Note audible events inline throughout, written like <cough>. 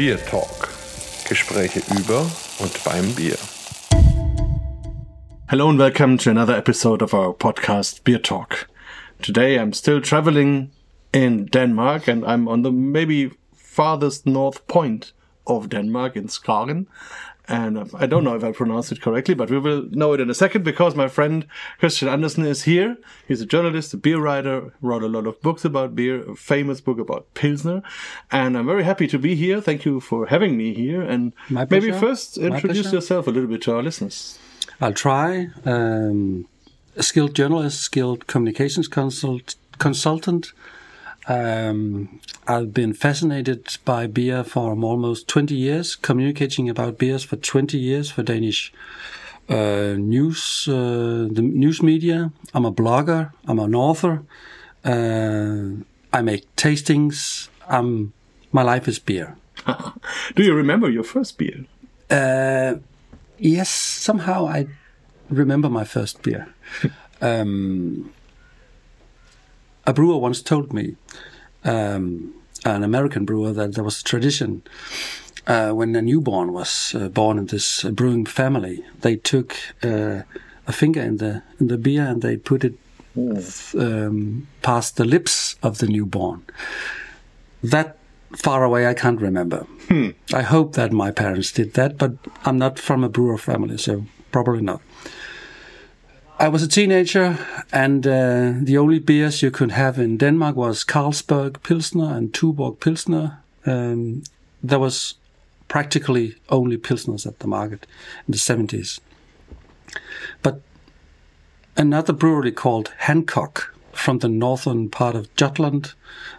BierTalk. Gespräche über und beim Bier. Hello and welcome to another episode of our podcast BierTalk. Today I'm still traveling in Denmark and I'm on the maybe farthest north point of Denmark in Skagen. And I don't know if I pronounced it correctly, but we will know it in a second because my friend Christian Andersen is here. He's a journalist, a beer writer, wrote a lot of books about beer, a famous book about Pilsner. And I'm very happy to be here. Thank you for having me here. And maybe first introduce yourself a little bit to our listeners. I'll try. Um, a skilled journalist, skilled communications consult, consultant. Um, I've been fascinated by beer for almost 20 years, communicating about beers for 20 years for Danish uh, news, uh, the news media. I'm a blogger. I'm an author. Uh, I make tastings. I'm, my life is beer. <laughs> Do you remember your first beer? Uh, yes, somehow I remember my first beer. <laughs> um, a brewer once told me, um, an American brewer, that there was a tradition uh, when a newborn was uh, born in this uh, brewing family. They took uh, a finger in the in the beer and they put it um, past the lips of the newborn. That far away, I can't remember. I hope that my parents did that, but I'm not from a brewer family, so probably not. I was a teenager, and uh, the only beers you could have in Denmark was Carlsberg Pilsner and Tuborg Pilsner. Um, there was practically only Pilsners at the market in the 70s. But another brewery called Hancock from the northern part of Jutland,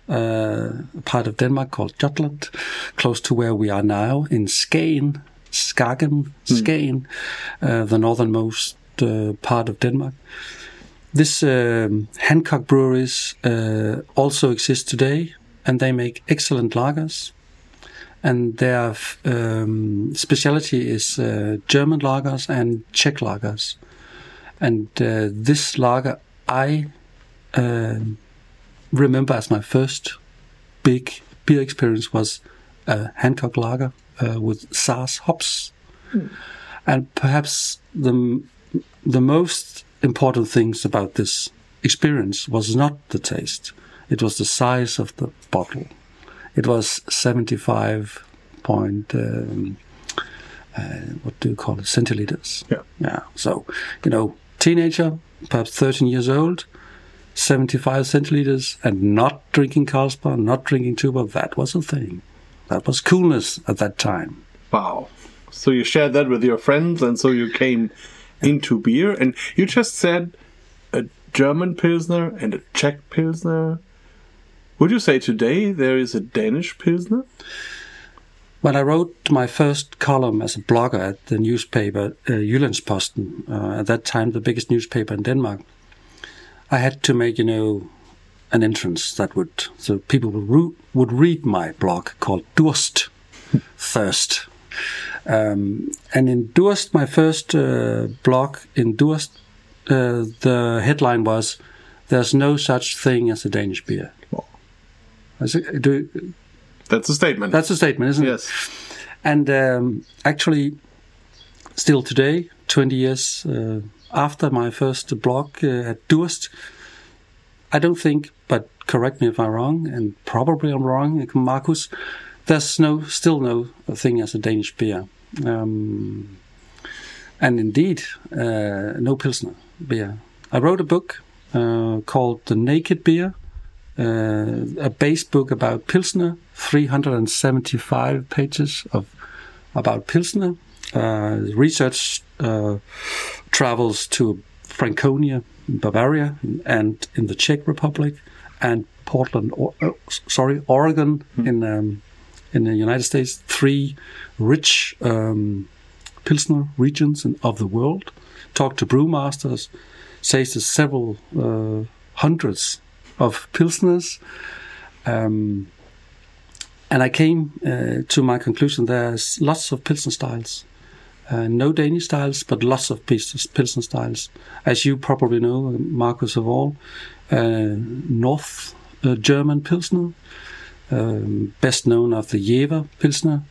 uh, part of Denmark called Jutland, close to where we are now in Skagen, Skagen, Skagen, uh, the northernmost uh, part of Denmark. This um, Hancock breweries uh, also exist today, and they make excellent lagers. And their um, specialty is uh, German lagers and Czech lagers. And uh, this lager I um remember as my first big beer experience was a Hancock lager uh, with Saaz hops. And perhaps the the most important things about this experience was not the taste; it was the size of the bottle. It was seventy-five point. Um, uh, what do you call it? Centiliters. Yeah. Yeah. So, you know, teenager, perhaps 13 years old, 75 centiliters, and not drinking Carlsberg, not drinking Tuborg, that was a thing. That was coolness at that time. Wow. So you shared that with your friends, and so you came into beer. And you just said a German Pilsner and a Czech Pilsner. Would you say today there is a Danish Pilsner? When I wrote my first column as a blogger at the newspaper uh, Jyllandsposten, uh, at that time the biggest newspaper in Denmark, I had to make, you know, an entrance that would so people would, ru- would read my blog called Durst, <laughs> thirst. Um, and in Durst, my first uh, blog in Durst, uh, the headline was "There's no such thing as a Danish beer." Said, do, That's a statement. that's a statement, isn't it? yes. And um, actually, still today, 20 years uh, after my first blog uh, at Durst, I don't think, but correct me if I'm wrong, and probably I'm wrong, Marcus, there's no, still no thing as a Danish beer. Um, and indeed, uh, no Pilsner beer. I wrote a book uh, called The Naked Beer, uh, a base book about Pilsner, 375 pages of about Pilsner. Uh, research uh, travels to Franconia, Bavaria, and in the Czech Republic, and Portland, or, uh, sorry, Oregon in um, in the United States. Three rich um, Pilsner regions in, of the world. Talk to brewmasters, says there's several uh, hundreds of Pilsners. Um, and I came uh, to my conclusion there's lots of Pilsner styles. Uh, no Danish styles, but lots of Pils- Pilsner styles. As you probably know, Marcus of all, uh, North uh, German Pilsner, Um, best known of the Jever Pilsner.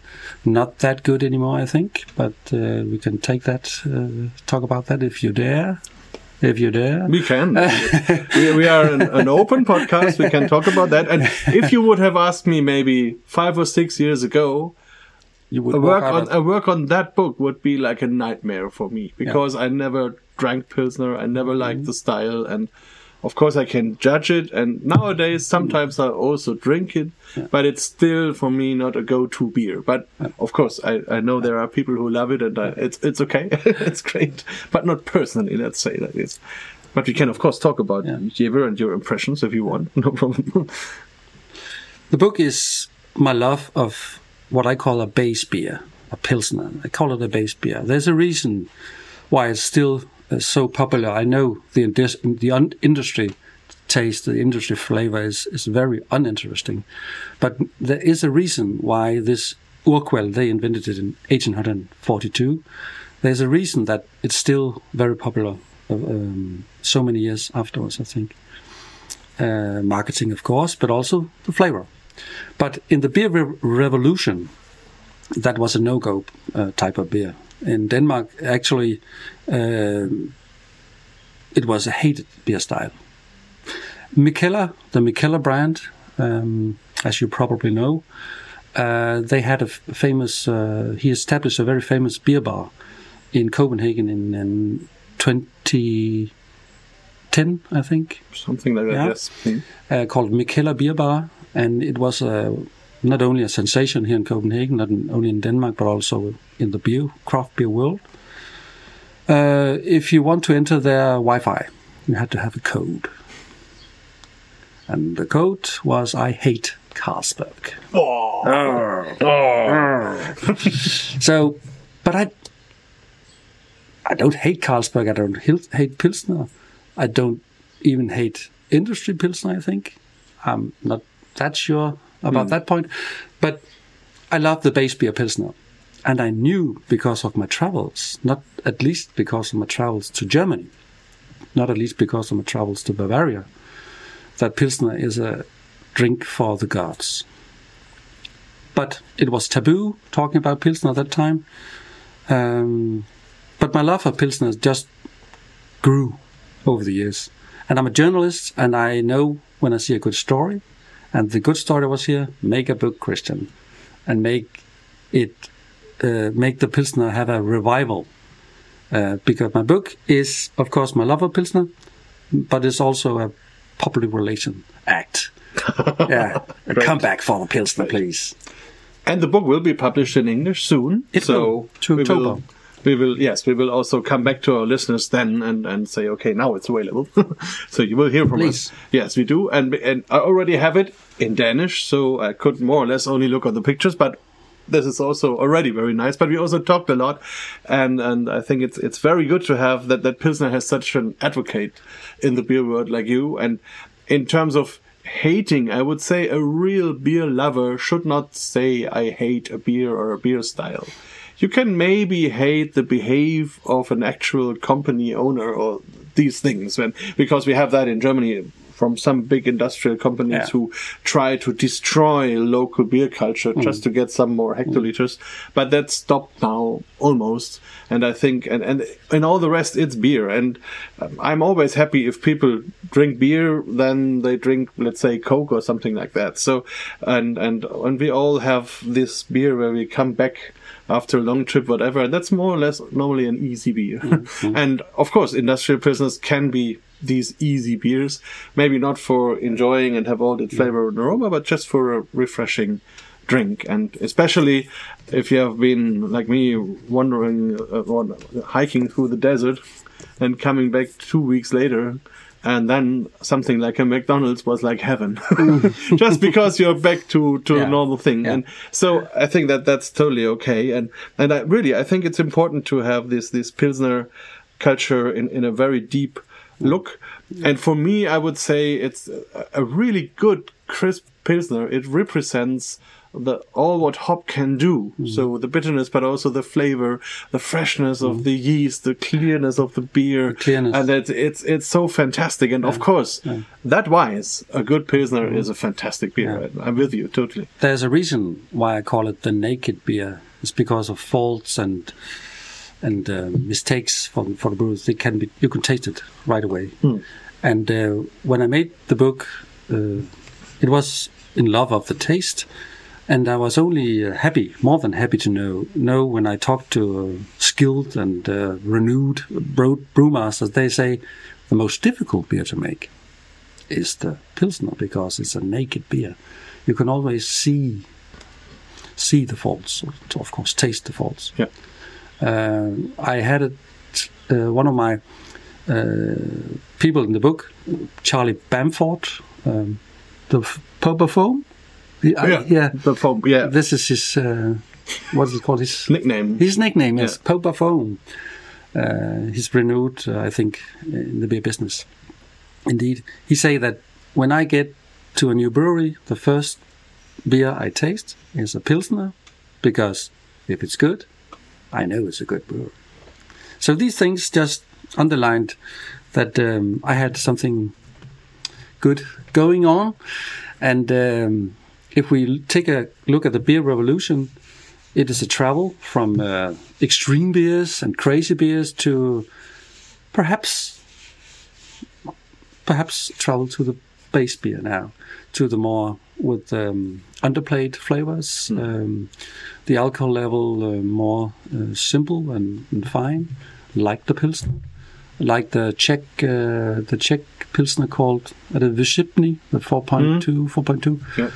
Not that good anymore, I think, but uh, we can take that, uh, talk about that if you dare. If you dare. We can. <laughs> we, we are an, an open podcast. We can talk about that. And if you would have asked me maybe five or six years ago, You would a work on a work on that book would be like a nightmare for me because I never drank pilsner. I never liked the style, and of course I can judge it. And nowadays, sometimes I also drink it, but it's still for me not a go-to beer. But of course, I, I know there are people who love it, and I, it's it's okay, <laughs> it's great, but not personally. Let's say that is. But we can of course talk about Yeah. Jever and your impressions if you want. <laughs> No problem. The book is my love of what I call a base beer, a pilsner. I call it a base beer. There's a reason why it's still so popular. I know the the industry taste, the industry flavor is, is very uninteresting, but there is a reason why this Urquell they invented it in 1842. There's a reason that it's still very popular. uh, Um, so many years afterwards, I think. Uh, marketing, of course, but also the flavor. But in the beer re- revolution, that was a no-go uh, type of beer. In Denmark, actually, um it was a hated beer style. Mikkeller, the Mikkeller brand, um, as you probably know, uh, they had a f- famous. Uh, he established a very famous beer bar in Copenhagen in, in 2010, I think Something like that. Yeah. Yes. Mm. uh, called Mikkeller Beer Bar, and it was uh, not only a sensation here in Copenhagen, not only in Denmark, but also in the beer craft beer world. Uh, if you want to enter their Wi-Fi, you had to have a code, and the code was "I hate Carlsberg." <laughs> so, but I, I don't hate Carlsberg. I don't hil- hate Pilsner. I don't even hate industry Pilsner. I think I'm not that sure about that point, but I love the base beer Pilsner, and I knew because of my travels, not at least because of my travels to Germany, not at least because of my travels to Bavaria, that Pilsner is a drink for the gods. But it was taboo talking about Pilsner at that time. Um, but my love for Pilsner just grew over the years. And I'm a journalist, and I know when I see a good story, and the good story was here: make a book, Christian, and make it uh, make the Pilsner have a revival. Uh, because my book is, of course, my love of Pilsner, but it's also a public relation act. <laughs> yeah, come back for the Pilsner, please. And the book will be published in English soon. It so will, to we October. will, we will, yes, we will also come back to our listeners then and, and say, okay, now it's available. <laughs> so you will hear from Please. us. Yes, we do. And, and I already have it in Danish, so I could more or less only look at the pictures, but this is also already very nice. But we also talked a lot, and and I think it's it's very good to have that that Pilsner has such an advocate in the beer world like you. And in terms of hating, I would say a real beer lover should not say I hate a beer or a beer style. You can maybe hate the behave of an actual company owner or these things when because we have that in Germany from some big industrial companies Yeah. who try to destroy local beer culture Mm. just to get some more hectoliters. But that's stopped now almost. And I think, and, and, and all the rest, it's beer. And um, I'm always happy if people drink beer, then they drink, let's say, Coke or something like that. So, and, and, and we all have this beer where we come back after a long trip, whatever. And that's more or less normally an easy beer. <laughs> and of course, industrial pilsners can be these easy beers, maybe not for enjoying and have all that flavor and aroma, but just for a refreshing drink. And especially if you have been like me, wandering uh, or hiking through the desert and coming back two weeks later. And then something like a McDonald's was like heaven, mm. <laughs> just because you're back to, to Yeah. a normal thing. Yeah. And so I think that that's totally okay. And, and I really, I think it's important to have this, this Pilsner culture in, in a very deep look. And for me, I would say it's a, a really good crisp pilsner, it represents the all what hop can do. So the bitterness, but also the flavor, the freshness of the yeast, the clearness of the beer, clearness. and it's it's it's so fantastic. And of course, that wise, a good pilsner is a fantastic beer. I'm with you totally. There's a reason why I call it the naked beer. It's because of faults and and uh, mistakes for for the brewers. They can be you can taste it right away. And uh, when I made the book, uh, it was in love of the taste, and I was only uh, happy, more than happy to know know when I talked to uh, skilled and uh, renewed brew- brewmasters. They say the most difficult beer to make is the pilsner because it's a naked beer. You can always see see the faults, of course, taste the faults. Yeah. Uh, I had it. Uh, one of my uh, people in the book, Charlie Bamforth, um, the of Foam. He- I- yeah. the foam, yeah. This is his. Uh, what is it called? His nickname. his nickname is Yeah. Pope of Foam. Uh, he's renewed, uh, I think, in the beer business. Indeed, he say that when I get to a new brewery, the first beer I taste is a pilsner, because if it's good, I know it's a good brewery. So these things just underlined that um, I had something good going on, and um, if we take a look at the beer revolution, it is a travel from uh, extreme beers and crazy beers to perhaps perhaps travel to the base beer now, to the more with um, underplayed flavors, um, the alcohol level uh, more uh, simple and, and fine, like the pilsner, like the Czech uh, the Czech pilsner called uh, the výčepní, the 4.2 4.2 Yeah.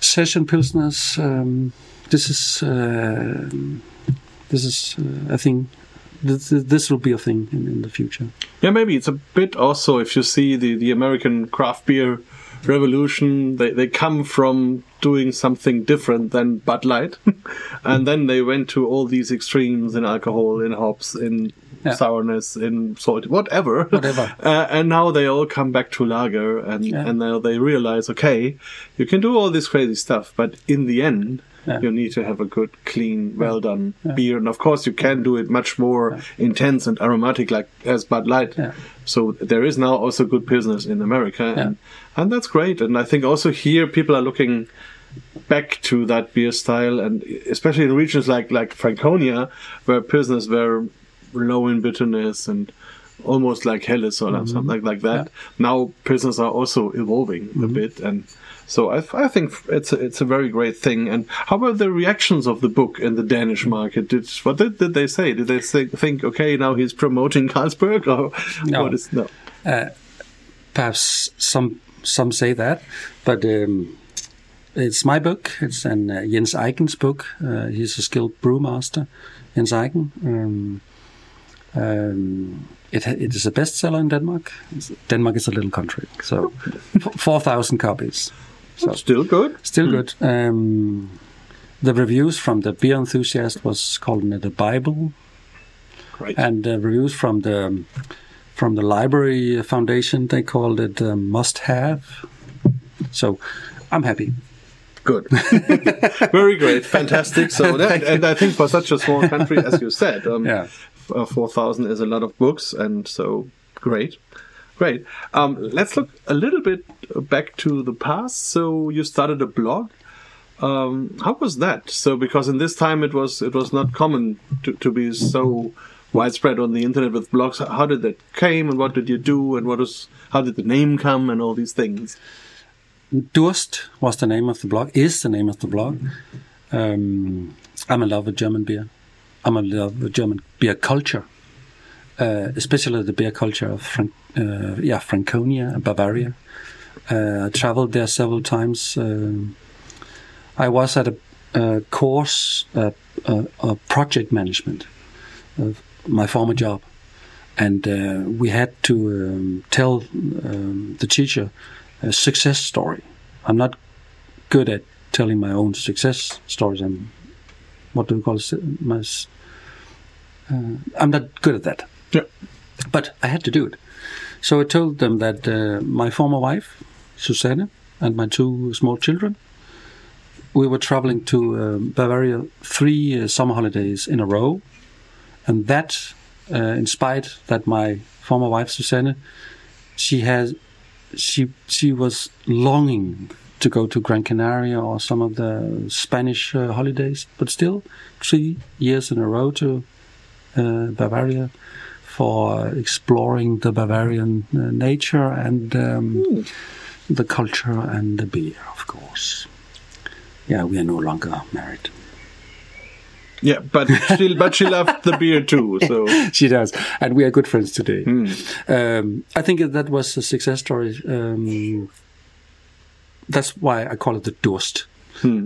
Session pilsners. Um, this is uh, this is uh, a thing. This, this will be a thing in, in the future. Yeah, maybe it's a bit also if you see the, the American craft beer revolution, they, they come from doing something different than Bud Light. <laughs> and then they went to all these extremes in alcohol, in hops, in Yeah. sourness, in salt, whatever. Whatever. <laughs> Uh, and now they all come back to lager and, Yeah. and now they realize, okay, you can do all this crazy stuff, but in the end, Yeah. you need to have a good, clean, well done beer. And of course, you can do it much more intense and aromatic, like as Bud Light. Yeah. So there is now also good business in America, and, and that's great. And I think also here people are looking back to that beer style, and especially in regions like like Franconia, where pilsners were low in bitterness and almost like Helles or something like, that. Now pilsners are also evolving a bit, and so I, I think it's a, it's a very great thing. And how about the reactions of the book in the Danish market? Did what did, did they say? Did they say, think okay now he's promoting Carlsberg or No. what is no? Perhaps some some say that, but um, it's my book. It's an uh, Jens Eiken's book. Uh, he's a skilled brewmaster, Jens Eiken. Um, um, it it is a bestseller in Denmark. It's- Denmark is a little country, so <laughs> four thousand copies. So Still good. Still good. Um, the reviews from the beer enthusiast was calling it a Bible, Great. and the reviews from the from the Library Foundation they called it a must-have. So, I'm happy. Good. <laughs> Very great. Fantastic. So <laughs> that, and I think for such a small country, as you said, um, Yeah. Uh, 4,000 is a lot of books. And so great. Great. Um, let's look a little bit back to the past. So you started a blog. Um, how was that? So because in this time it was it was not common to, to be so widespread on the internet with blogs. How did that came and what did you do and what was how did the name come and all these things? Durst was the name of the blog. Is the name of the blog. Um, I'm in love with German beer. I'm with German beer culture, uh, especially the beer culture of Frank, uh, yeah, Franconia and Bavaria. Uh, I traveled there several times. Um I was at a, a course, uh, project management, my former job, and uh, we had to um, tell um, the teacher a success story. I'm not good at telling my own success stories. I'm what do we call it? Uh, I'm not good at that. Yeah. But I had to do it. So I told them that uh, my former wife, Susanne, and my two small children. We were traveling to um, Bavaria three uh, summer holidays in a row, and that, uh, in spite that my former wife Susanne, she has, she she was longing to go to Gran Canaria or some of the Spanish uh, holidays, but still three years in a row to uh, Bavaria for exploring the Bavarian uh, nature and um, the culture and the beer, of course. Yeah, we are no longer married. Yeah, but she but she loved the beer too. So <laughs> she does, and we are good friends today. Um, I think that was a success story. Um, that's why I call it the Durst,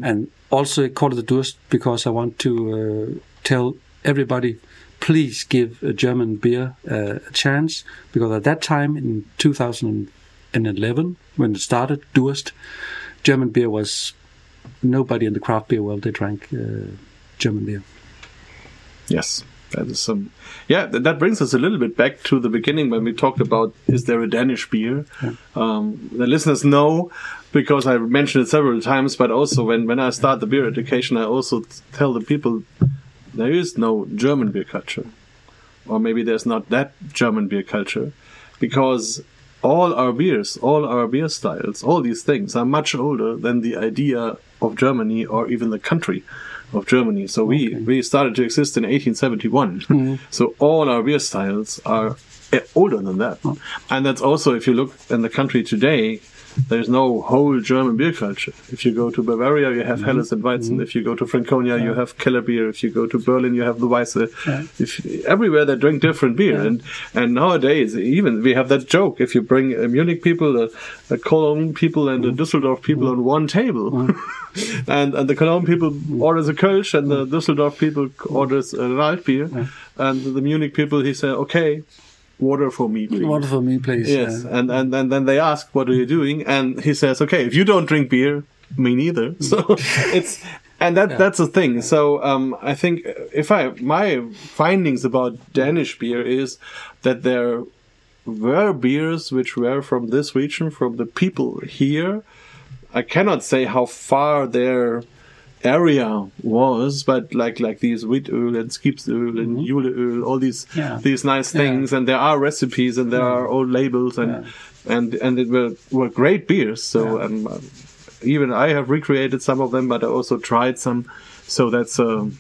and also I call it the Durst because I want to uh, tell everybody, please give a German beer uh, a chance. Because at that time in 2011 when it started Durst, German beer was nobody in the craft beer world they drank uh, German beer. yes, that is some. Yeah, that brings us a little bit back to the beginning when we talked about is there a Danish beer? Um, the listeners know because I mentioned it several times, but also when when I start the beer education, I also tell the people there is no German beer culture, or maybe there's not that German beer culture, because all our beers, all our beer styles, all these things are much older than the idea of Germany or even the country of Germany. So we we started to exist in 1871. So all our beer styles are eh, older than that, and that's also if you look in the country today. There's no whole German beer culture. If you go to Bavaria, you have mm-hmm. Helles and Weizen. Mm-hmm. If you go to Franconia, you have Keller beer. If you go to Berlin, you have the Weisse. If everywhere they drink different beer, and and nowadays even we have that joke: if you bring a Munich people, a, a Cologne people, and a mm-hmm. Düsseldorf people on one table, <laughs> and and the Cologne people orders a Kölsch, and the Düsseldorf people orders a Alt beer, and the Munich people he said, okay, water for me, please. Water for me, please. Yes, Yeah. and, and and then they ask, "What are you doing?" And he says, "Okay, if you don't drink beer, me neither." <laughs> So it's and that that's the thing. So um, I think if I my findings about Danish beer is that there were beers which were from this region, from the people here. I cannot say how far their area was, but like like these wheat oil and skipsöl and juleöl, all these Yeah. these nice things, and there are recipes and there are old labels and and and it were were great beers. So um, uh, even I have recreated some of them, but I also tried some. So that's um,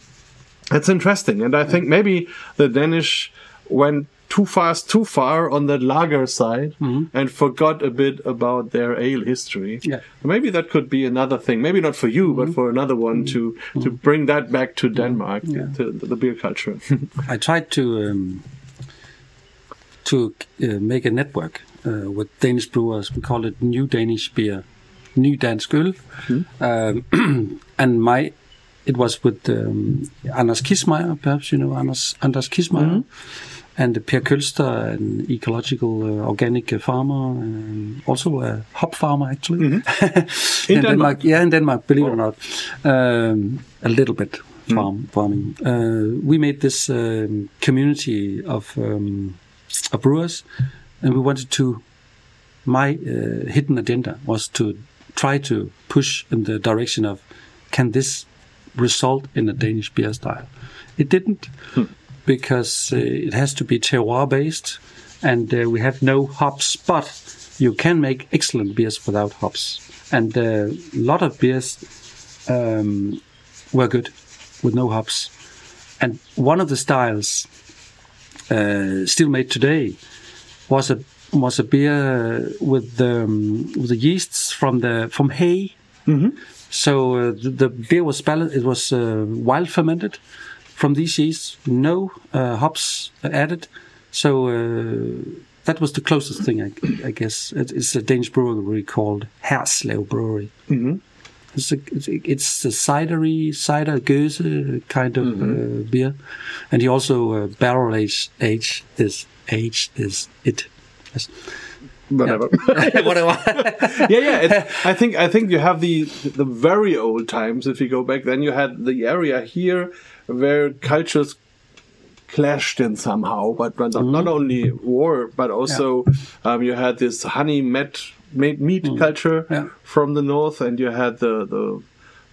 that's interesting, and I think maybe the Danish went too fast, too far on the lager side, and forgot a bit about their ale history. Yeah. Maybe that could be another thing. Maybe not for you, but for another one to to bring that back to Denmark, to the beer culture. <laughs> I tried to um, to uh, make a network uh, with Danish brewers. We call it New Danish Beer, New Dansk Øl, um, <clears throat> and my it was with um, Anders Kissmeyer. Perhaps you know Anders Anders Kissmeyer. And Per Kølster, an ecological uh, organic uh, farmer, um, also a hop farmer actually. <laughs> In in Denmark? Yeah, in Denmark, believe it or not. Um, a little bit farm farming. Uh, we made this um, community of, um, of brewers, and we wanted to. My uh, hidden agenda was to try to push in the direction of can this result in a Danish beer style? It didn't because uh, it has to be terroir based, and uh, we have no hops. But you can make excellent beers without hops, and uh, a lot of beers um, were good with no hops. And one of the styles uh, still made today was a was a beer with the um, with the yeasts from the from hay. So uh, the, the beer was balanced. It was uh, wild fermented from these yeasts, no uh, hops added. So uh, that was the closest thing, I, I guess. It, it's a Danish brewery called Herslev Brewery. Mm-hmm. It's a, it's, a, cidery, cider gueuze kind of uh, beer, and he also uh, barrel aged age is age is it. Yes. Whatever. <laughs> Whatever. <laughs> yeah, yeah. It's, I think I think you have the the very old times. If you go back, then you had the area here where cultures clashed in somehow, but not, not only war, but also um, you had this honey met made meat culture Mm. Yeah. from the north, and you had the the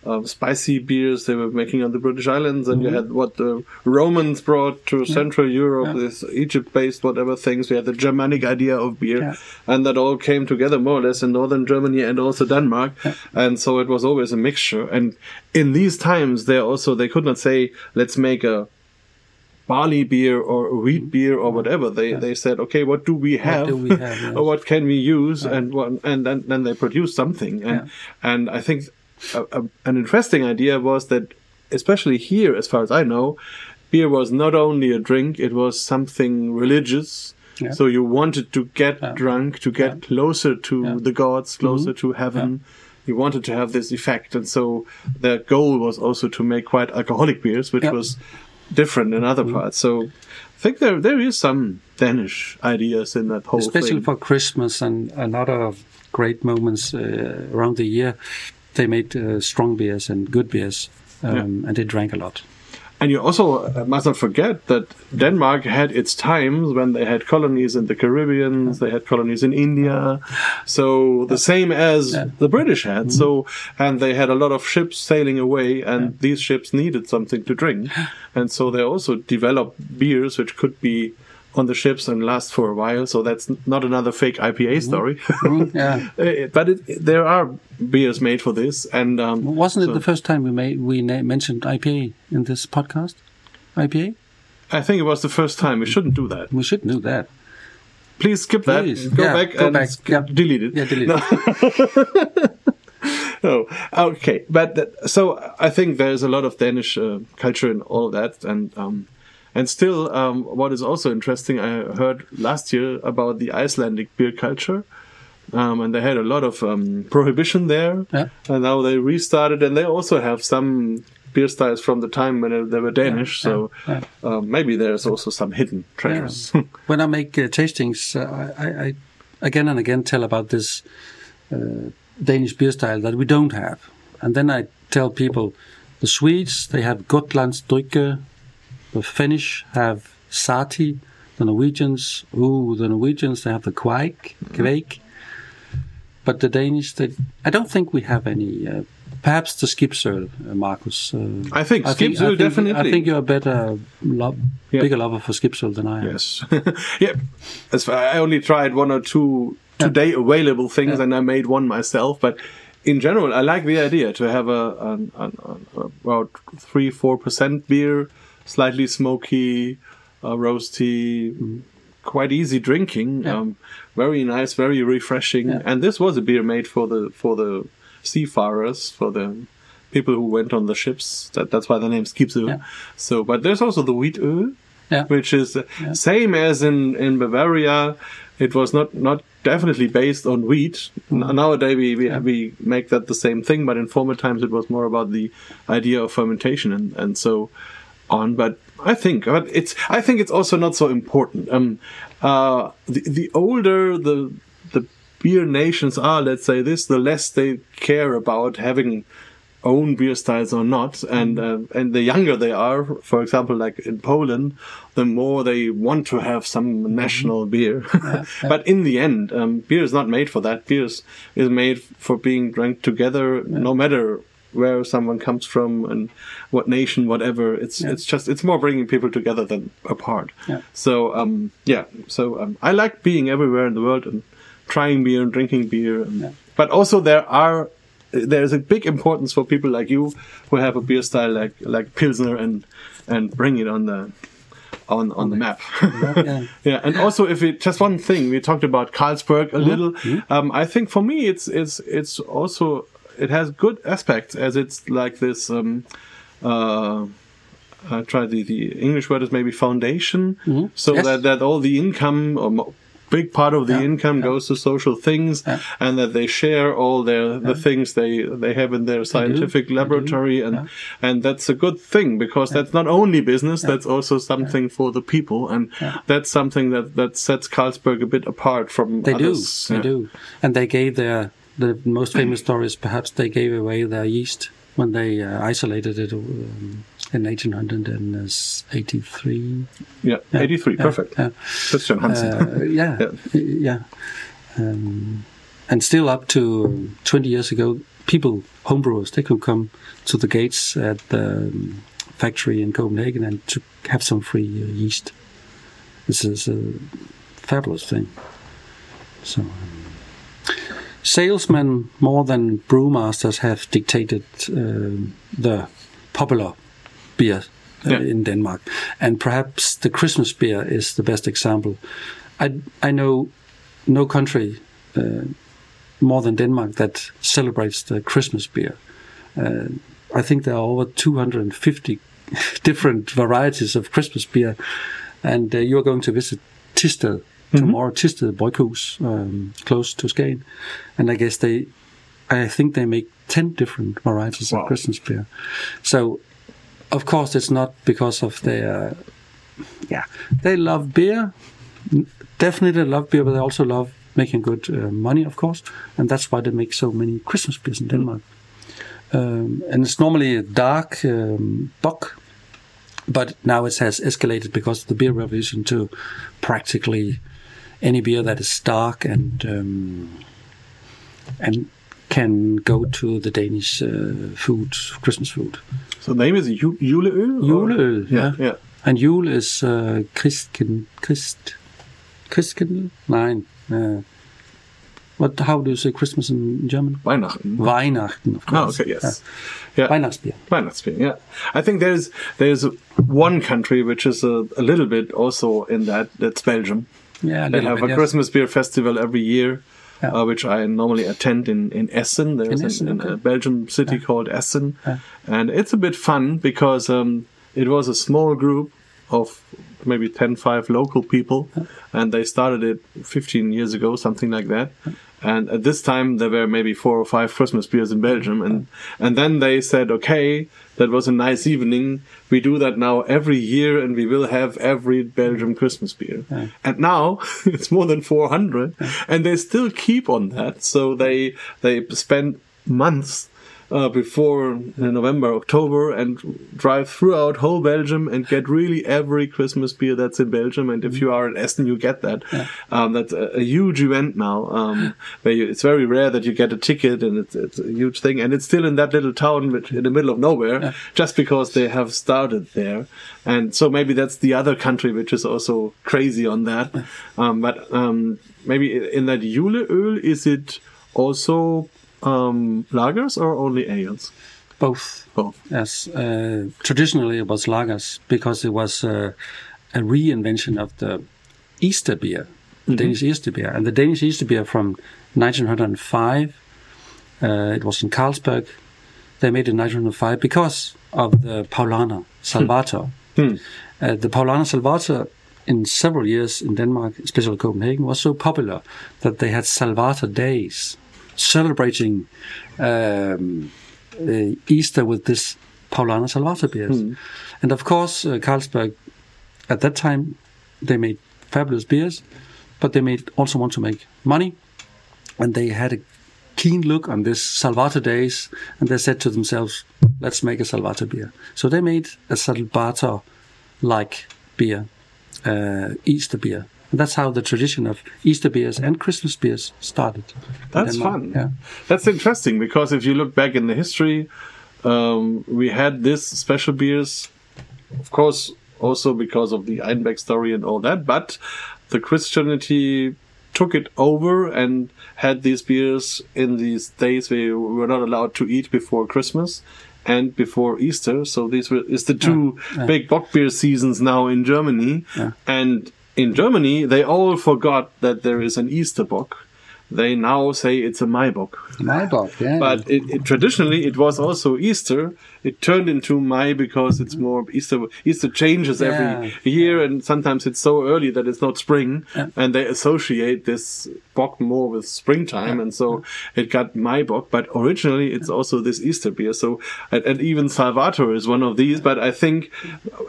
um, spicy beers they were making on the British Islands, and you Mm-hmm. had what the Romans brought to Central Europe, this Egypt-based whatever things. We had the Germanic idea of beer, Yeah. and that all came together more or less in northern Germany and also Denmark, and so it was always a mixture. And in these times, they also they could not say let's make a barley beer or wheat beer or whatever. They they said, okay, what do we have? do we have, <laughs> yes. or what can we use? And what, and then, then they produce something. And and I think a, a, an interesting idea was that, especially here, as far as I know, beer was not only a drink; it was something religious. Yeah. So you wanted to get drunk, to get closer to the gods, closer to heaven. You wanted to have this effect, and so their goal was also to make quite alcoholic beers, which Yeah. was different in other parts. So I think there there is some Danish ideas in that whole especially thing. for Christmas and, and other great moments uh, around the year. They made uh, strong beers and good beers, um, and they drank a lot. And you also uh, must not forget that Denmark had its times when they had colonies in the Caribbean, they had colonies in India, so the same as the British had. So, and they had a lot of ships sailing away, and these ships needed something to drink, and so they also developed beers which could be on the ships and last for a while. So that's not another fake IPA story. yeah. <laughs> Uh, but it, there are beers made for this, and um, Wasn't it the first time we made we na- mentioned IPA in this podcast? IPA? I think it was the first time. We shouldn't do that. We shouldn't do that. Please skip that. Go Yeah, back go and back. sk- Yeah. delete it. Yeah, delete No. no. <laughs> Okay, but that, so I think there's a lot of Danish uh, culture in all of that, and um, and still, um, what is also interesting, I heard last year about the Icelandic beer culture. Um, and they had a lot of um, prohibition there, Yeah. and now they restarted, and they also have some beer styles from the time when they were Danish. so yeah. Um, maybe there's also some hidden treasures. when I make uh, tastings, uh, I, I, again and again tell about this uh, Danish beer style that we don't have, and then I tell people the Swedes they have Gotlandsdricke, the Finnish have Sahti, the Norwegians, ooh, the Norwegians they have the Kveik, Kveik, but the Danish, they, I don't think we have any. Uh, perhaps the Skipsøl, uh, Marcus. Uh, I think think, definitely. I think you're a better, lo- Yeah. bigger lover for Skipsøl than I am. Yes. <laughs> yeah. As far, I only tried one or two today available things, and I made one myself. But in general, I like the idea to have a, an, an, an about three four percent beer, slightly smoky, uh, roasty, quite easy drinking. Um, very nice, very refreshing. And this was a beer made for the for the seafarers, for the people who went on the ships. That, that's why the name Skipsøl. Yeah. So, but there's also the wheat öl Yeah. which is uh, same as in in Bavaria. It was not not definitely based on wheat. N- Nowadays we we, we make that the same thing, but in former times it was more about the idea of fermentation and and so on. But I think but it's I think it's also not so important. Um, uh, the the older the the beer nations are, let's say this, the less they care about having own beer styles or not, and uh, and the younger they are, for example, like in Poland, the more they want to have some national beer. <laughs> but in the end, um, beer is not made for that. Beer is, is made for being drank together, no matter where someone comes from and what nation, whatever. It's it's just it's more bringing people together than apart. Yeah. So um, yeah, so um, I like being everywhere in the world and trying beer and drinking beer. And, But also there are there's a big importance for people like you who have a beer style like like pilsner and and bring it on the on on the map. <laughs> yeah. <laughs> yeah, and also if it just one thing we talked about Carlsberg a little. Um, I think for me it's it's it's also it has good aspects as it's like this. Um, uh, I try the, the English word is maybe foundation, so Yes. that that all the income or mo- big part of the income goes to social things, and that they share all their the things they they have in their scientific laboratory, and and that's a good thing because that's not only business, that's also something for the people, and that's something that that sets Carlsberg a bit apart from They others. do, they do, and they gave their the most famous story is perhaps they gave away their yeast when they uh, isolated it um, in 1883. Yeah, eighty three, perfect. Yeah, Christian Hansen. uh, yeah, <laughs> Yeah. yeah. Um, and still up to 20 years ago, people, homebrewers, they could come to the gates at the um, factory in Copenhagen and to have some free uh, yeast. This is a fabulous thing. So, um, salesmen more than brewmasters have dictated uh, the popular beer uh, Yeah. in Denmark, and perhaps the Christmas beer is the best example. I I know no country uh, more than Denmark that celebrates the Christmas beer. Uh, I think there are over 250 <laughs> different varieties of Christmas beer, and uh, you are going to visit Thisted tomorrow. Thisted Bryghus, um, close to Skagen, and I guess they, I think they make ten different varieties Wow. of Christmas beer. So, of course, it's not because of their, yeah, they love beer, definitely love beer, but they also love making good uh, money, of course, and that's why they make so many Christmas beers in Denmark. Um, and it's normally a dark um, bock, but now it has escalated because of the beer revolution to practically any beer that is dark and um, and can go to the Danish uh, food, Christmas food. So the name is Ju- Juleøl? Juleøl, Yeah, yeah. yeah. And Jule is uh, Christken, Christ, Christken? Nine. Uh, what? How do you say Christmas in German? Weihnachten. Weihnachten, of Oh, course. okay, yes. Yeah. Yeah. Weihnachtsbier. Weihnachtsbier, yeah. I think there's there's one country which is a, a little bit also in that. That's Belgium. Yeah, They have bit, a yes. Christmas beer festival every year, Yeah. uh, which I normally attend in in Essen. There's In Essen, an, okay. a Belgian city called Essen, and it's a bit fun because um, it was a small group of maybe 10, 5 local people, and they started it 15 years ago, something like that. And at this time, there were maybe four or five Christmas beers in Belgium, and and then they said, "Okay, that was a nice evening. We do that now every year, and we will have every Belgium Christmas beer." And now <laughs> it's more than four hundred, and they still keep on that. So they they spend months uh, before uh, November, October, and drive throughout whole Belgium and get really every Christmas beer that's in Belgium. And if you are in Essen, you get that. Um, that's a, a huge event now. Um, <laughs> where you, it's very rare that you get a ticket, and it's, it's a huge thing. And it's still in that little town which, in the middle of nowhere, just because they have started there. And so maybe that's the other country which is also crazy on that. Um, but um, maybe in that Juleöl, is it also um, lagers or only ales? Both. Both. Yes. Uh, traditionally, it was lagers because it was uh, a reinvention of the Easter beer, the Danish Easter beer. And the Danish Easter beer from 1905, uh, it was in Carlsberg. They made it in 1905 because of the Paulaner Salvator. Uh, the Paulaner Salvator in several years in Denmark, especially Copenhagen, was so popular that they had Salvator days celebrating um, uh, Easter with this Paulaner Salvator beers. And of course, uh, Carlsberg, at that time, they made fabulous beers, but they made also want to make money. And they had a keen look on this Salvator days, and they said to themselves, let's make a Salvator beer. So they made a Salvator-like beer, uh, Easter beer. And that's how the tradition of Easter beers and Christmas beers started. That's fun. Yeah. That's interesting because if you look back in the history, um, we had this special beers, of course, also because of the Einbeck story and all that, but the Christianity took it over and had these beers in these days where we were not allowed to eat before Christmas and before Easter. So these were is the two big bock beer seasons now in Germany. And in Germany, they all forgot that there is an Easter bock. They now say it's a Maibock. Maibock, yeah. But it, it, traditionally, it was also Easter. It turned into Mai because it's more Easter. Easter changes every Yeah. year, and sometimes it's so early that it's not spring, and they associate this bock more with springtime, and so it got Maibock. But originally, it's also this Easter beer. So, and, and even Salvator is one of these. But I think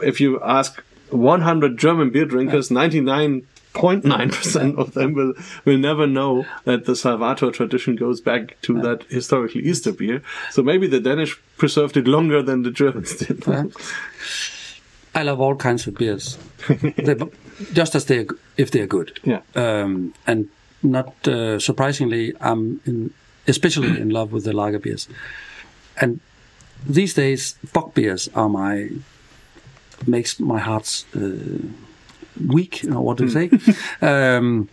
if you ask 100 German beer drinkers, 99 0.9% of them will, will never know that the Salvator tradition goes back to that historically Easter beer. So maybe the Danish preserved it longer than the Germans did. I love all kinds of beers, they, just as they are, if they are good. Yeah. Um, and not uh, surprisingly, I'm in, especially in love with the lager beers, and these days bock beers are my makes my heart uh, weak. You know what to say? <laughs> um,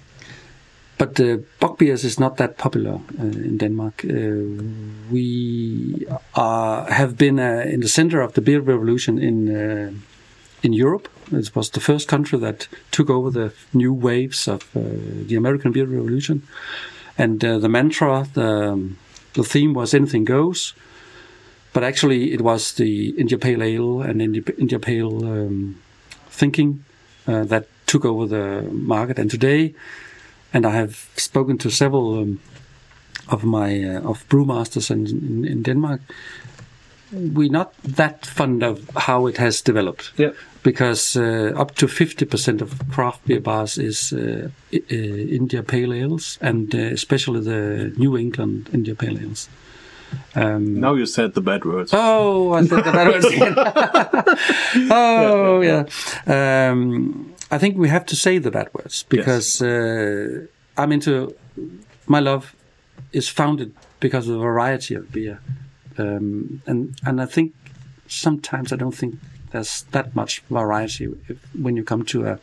but uh, bock beers is not that popular uh, in Denmark. Uh, we are, have been uh, in the center of the beer revolution in uh, in Europe. It was the first country that took over the new waves of uh, the American beer revolution, and uh, the mantra, the the theme was anything goes. But actually, it was the India Pale Ale and India, India Pale um, thinking uh, that took over the market. And today, and I have spoken to several um, of my uh, of brewmasters in, in, in Denmark. We're not that fond of how it has developed. Yeah. Because uh, up to 50% of craft beer bars is uh, I- uh, India Pale Ales, and uh, especially the New England India Pale Ales. Um, Now you said the bad words. Oh, I said the bad words again. <laughs> <laughs> oh, yeah. Um, I think we have to say the bad words because uh, I'm into my love is founded because of the variety of beer, um, and and I think sometimes I don't think there's that much variety if, when you come to a,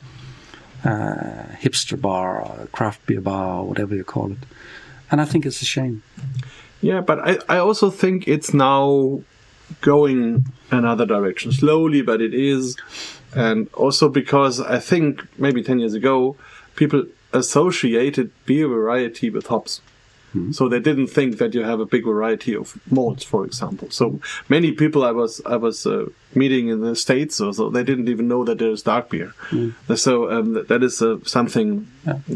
a hipster bar or a craft beer bar or whatever you call it, and I think it's a shame. Yeah, but I, I also think it's now going another direction slowly, but it is. And also because I think maybe 10 years ago, people associated beer variety with hops. So they didn't think that you have a big variety of malts, for example. So many people I was I was uh, meeting in the states, or so they didn't even know that there's dark beer. So um, th- that is uh, something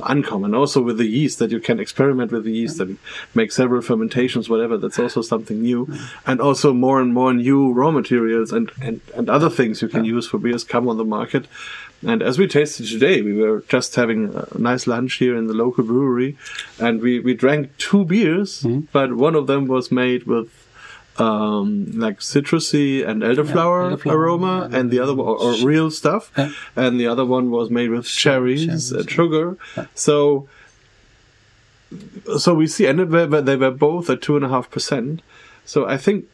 uncommon. Also with the yeast, that you can experiment with the yeast and make several fermentations, whatever. That's also something new, and also more and more new raw materials and and, and other things you can use for beers come on the market. And as we tasted today, we were just having a nice lunch here in the local brewery, and we, we drank two beers, but one of them was made with um, like citrusy and elderflower, elderflower, aroma, and the other one, or, or real stuff, Yeah. and the other one was made with cherries, cherries, and sugar. So, so we see, and they were, they were both at two and a half percent. So I think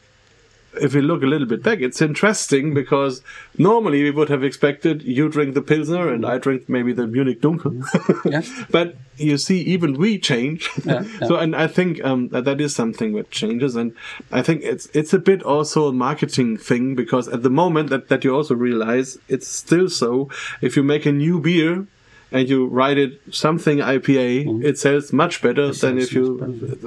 if we look a little bit back, it's interesting because normally we would have expected you drink the Pilsner and I drink maybe the Munich Dunkel. <laughs> Yeah. but you see, even we change. Yeah, yeah. <laughs> so, and I think um, that that is something that changes. And I think it's it's a bit also a marketing thing because at the moment that, that you also realize it's still so. If you make a new beer, and you write it something IPA, it sells much better than if you.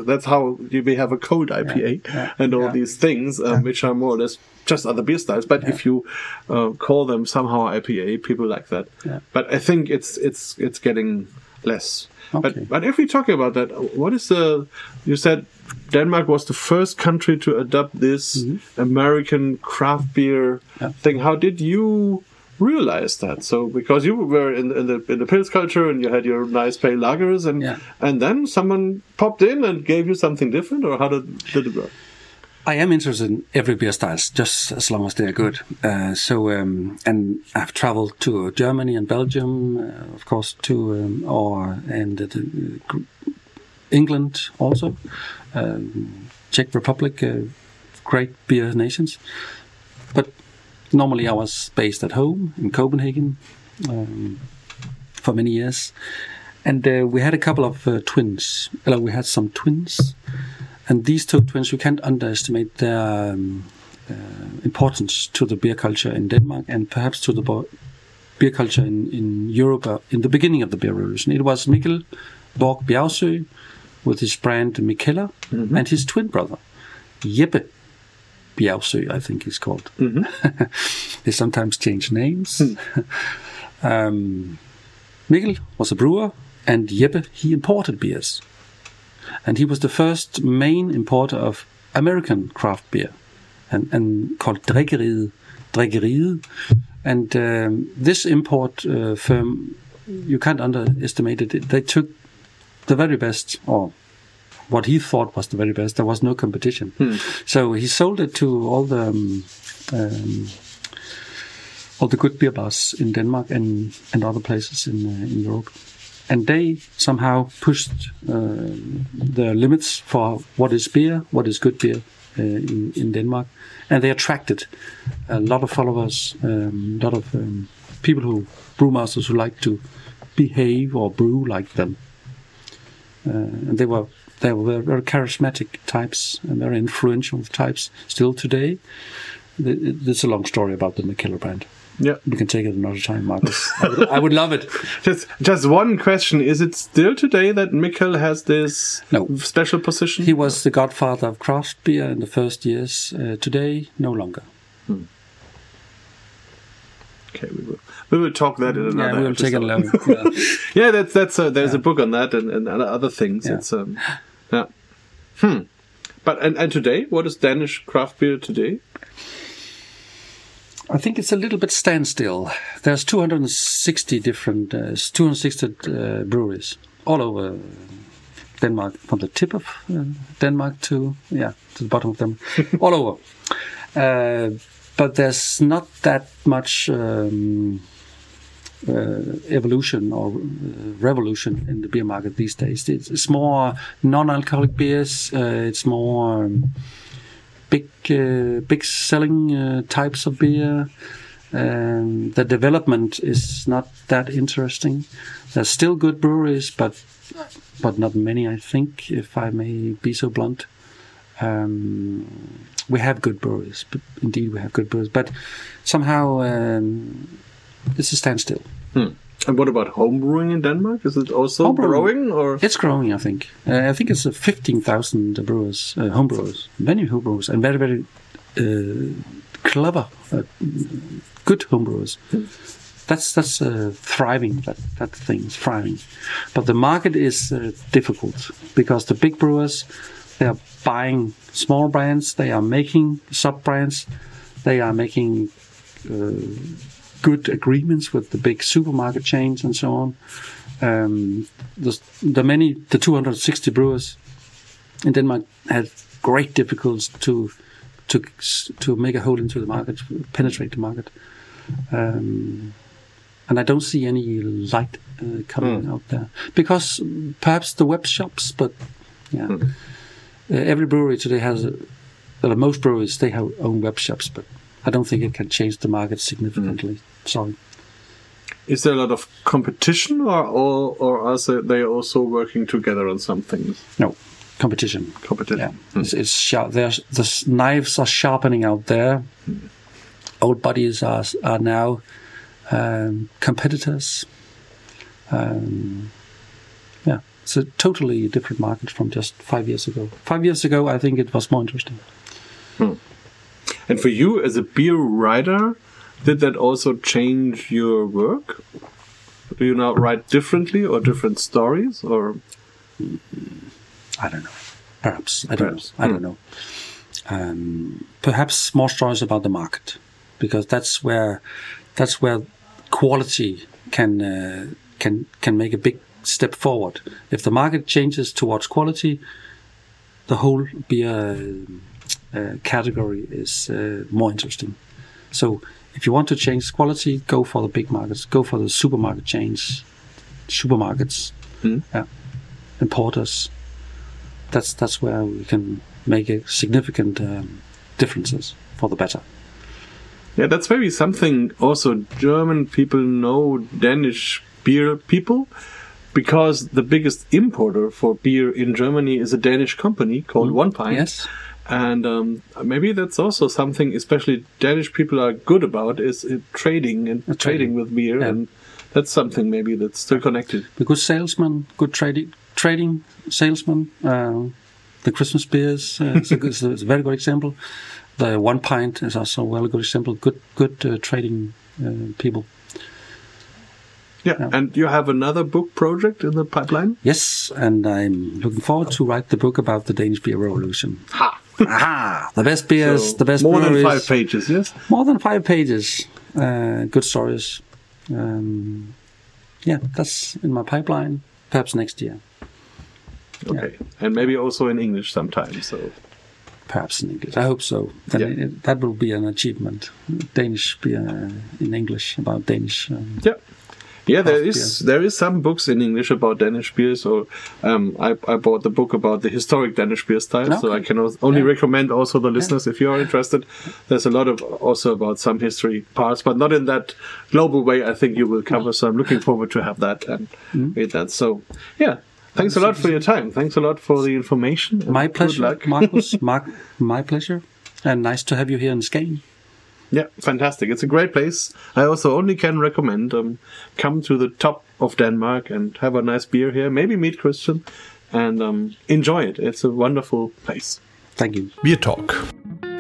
That's how you may have a cold IPA yeah, and all yeah. these things, um, which are more or less just other beer styles. But if you uh, call them somehow IPA, people like that. Yeah. But I think it's it's it's getting less. Okay. But but if we talk about that, what is the? You said Denmark was the first country to adopt this American craft beer Mm-hmm. Yeah. thing. How did you? Realize that so because you were in, in the in the pils culture and you had your nice pale lagers and Yeah. and then someone popped in and gave you something different or how did, did it work I am interested in every beer styles, just as long as they are good. Uh, so, um, and I've traveled to Germany and Belgium, uh, of course, to um, or and uh, uh, England also, um, Czech Republic, uh, great beer nations. But normally, I was based at home in Copenhagen um, for many years, and uh, we had a couple of uh, twins. Uh, we had some twins. And these two twins, you can't underestimate their um, uh, importance to the beer culture in Denmark and perhaps to the bo- beer culture in, in Europe uh, in the beginning of the beer revolution. It was Mikkel Borg Bjergsø with his brand Mikkeller and his twin brother, Jeppe Bjergsø, I think he's called. <laughs> they sometimes change names. <laughs> um, Mikkel was a brewer, and Jeppe, he imported beers and he was the first main importer of American craft beer, and, and called Drikkeriet, Drikkeriet. And um, this import uh, firm, you can't underestimate it. They took the very best, or what he thought was the very best. There was no competition, so he sold it to all the um, um, all the good beer bars in Denmark and and other places in uh, in Europe. and they somehow pushed uh, the limits for what is beer, what is good beer uh, in, in Denmark, and they attracted a lot of followers, a um, lot of um, people who brewmasters who like to behave or brew like them. Uh, and they were they were very, charismatic types and very influential types still today. There's a long story about the Mikkeller brand. Yeah, we can take it another time, Marcus. I, would, I would love it. <laughs> Just, just one question: Is it still today that Mikkel has this no. special position? He was the godfather of craft beer in the first years. Uh, today, no longer. Hmm. Okay, we will we will talk that in another. Yeah, we will episode. take it alone. Yeah. <laughs> yeah, that's that's a, there's yeah. a book on that and, and other things. Yeah. It's um, <laughs> yeah. Hmm. But and, and today, what is Danish craft beer today? I think it's a little bit standstill. There's 260 different, uh, 260 uh, breweries all over Denmark, from the tip of uh, Denmark to yeah to the bottom of them, <laughs> all over. Uh, but there's not that much um, evolution or uh, revolution in the beer market these days. It's, it's more non-alcoholic beers. Uh, it's more um, big, uh, big selling uh, types of beer. Um, the development is not that interesting. There's still good breweries, but but not many. I think, if I may be so blunt. Um, we have good breweries, but indeed we have good breweries, but somehow um, it's a standstill. Hmm. And what about homebrewing in Denmark? Is it also home growing, or it's growing? I think. Uh, I think it's uh, fifteen thousand brewers, uh, home brewers, many homebrewers, and very very uh, clever, uh, good homebrewers. That's that's uh, thriving. That that thing is thriving, but the market is difficult because the big brewers they are buying small brands, they are making sub brands, they are making uh, good agreements with the big supermarket chains and so on. Um, the, the many, the 260 brewers in Denmark had great difficulties to to to make a hole into the market, penetrate the market. Um, and I don't see any light uh, coming mm. out there because perhaps the web shops, but yeah. Mm. Uh, every brewery today has, a, well, most breweries they have own web shops, but I don't think it can change the market significantly. Mm. Sorry. Is there a lot of competition, or or, or are they also working together on some things? No, competition. Competition. Yeah, mm. it's, it's sharp. There's the knives are sharpening out there. Mm. Old buddies are are now um, competitors. Um, it's a totally different market from just five years ago. Five years ago, I think it was more interesting. And for you as a beer writer, did that also change your work? Do you now write differently or different stories or? I don't know. Perhaps I don't Perhaps. know. I don't know. Um, perhaps more stories about the market, because that's where that's where quality can uh, can can make a big step forward. If the market changes towards quality, the whole beer uh, category is uh, more interesting. So if you want to change quality, go for the big markets. Go for the supermarket chains, supermarkets, mm. yeah, importers. That's that's where we can make a significant um, differences for the better. Yeah, that's maybe something also German people know Danish beer people because the biggest importer for beer in Germany is a Danish company called mm. One Pint. Yes. And um, maybe that's also something, especially Danish people are good about, is uh, trading and trading. trading with beer, yeah. and that's something maybe that's still connected. Because salesman, good trading, trading salesman. Uh, the Christmas beers uh, is, a good, <laughs> it's, a, very good example. The One Pint is also a well good example. Good, good uh, trading uh, people. Yeah. yeah. And you have another book project in the pipeline? Yes, and I'm looking forward to write the book about the Danish beer revolution. Ha! Aha! <laughs> The best beers, so the best More than five pages, yes? More than five pages. Uh, good stories. Um, yeah, that's in my pipeline. Perhaps next year. Okay, yeah. and maybe also in English sometime. So perhaps in English. I hope so. Then yeah. it, that will be an achievement. Danish beer in English about Danish. Um, yeah. Yeah, there is beers. there is some books in English about Danish beer. So um, I, I bought the book about the historic Danish beer style. So I can only Yeah. recommend also the listeners if you are interested. There's a lot of also about some history parts, but not in that global way. I think you will cover. So I'm looking forward to have that and Mm-hmm. read that. So yeah, thanks a lot for your time. Thanks a lot for the information. My pleasure, luck. Marcus. <laughs> Mark, my pleasure. And nice to have you here in Skagen. Yeah, fantastic. It's a great place. I also only can recommend um, come to the top of Denmark and have a nice beer here. Maybe meet Christian and um, enjoy it. It's a wonderful place. Thank you. BierTalk,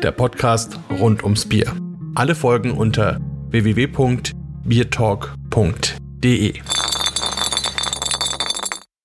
der Podcast rund ums Bier. Alle Folgen unter www.biertalk.de.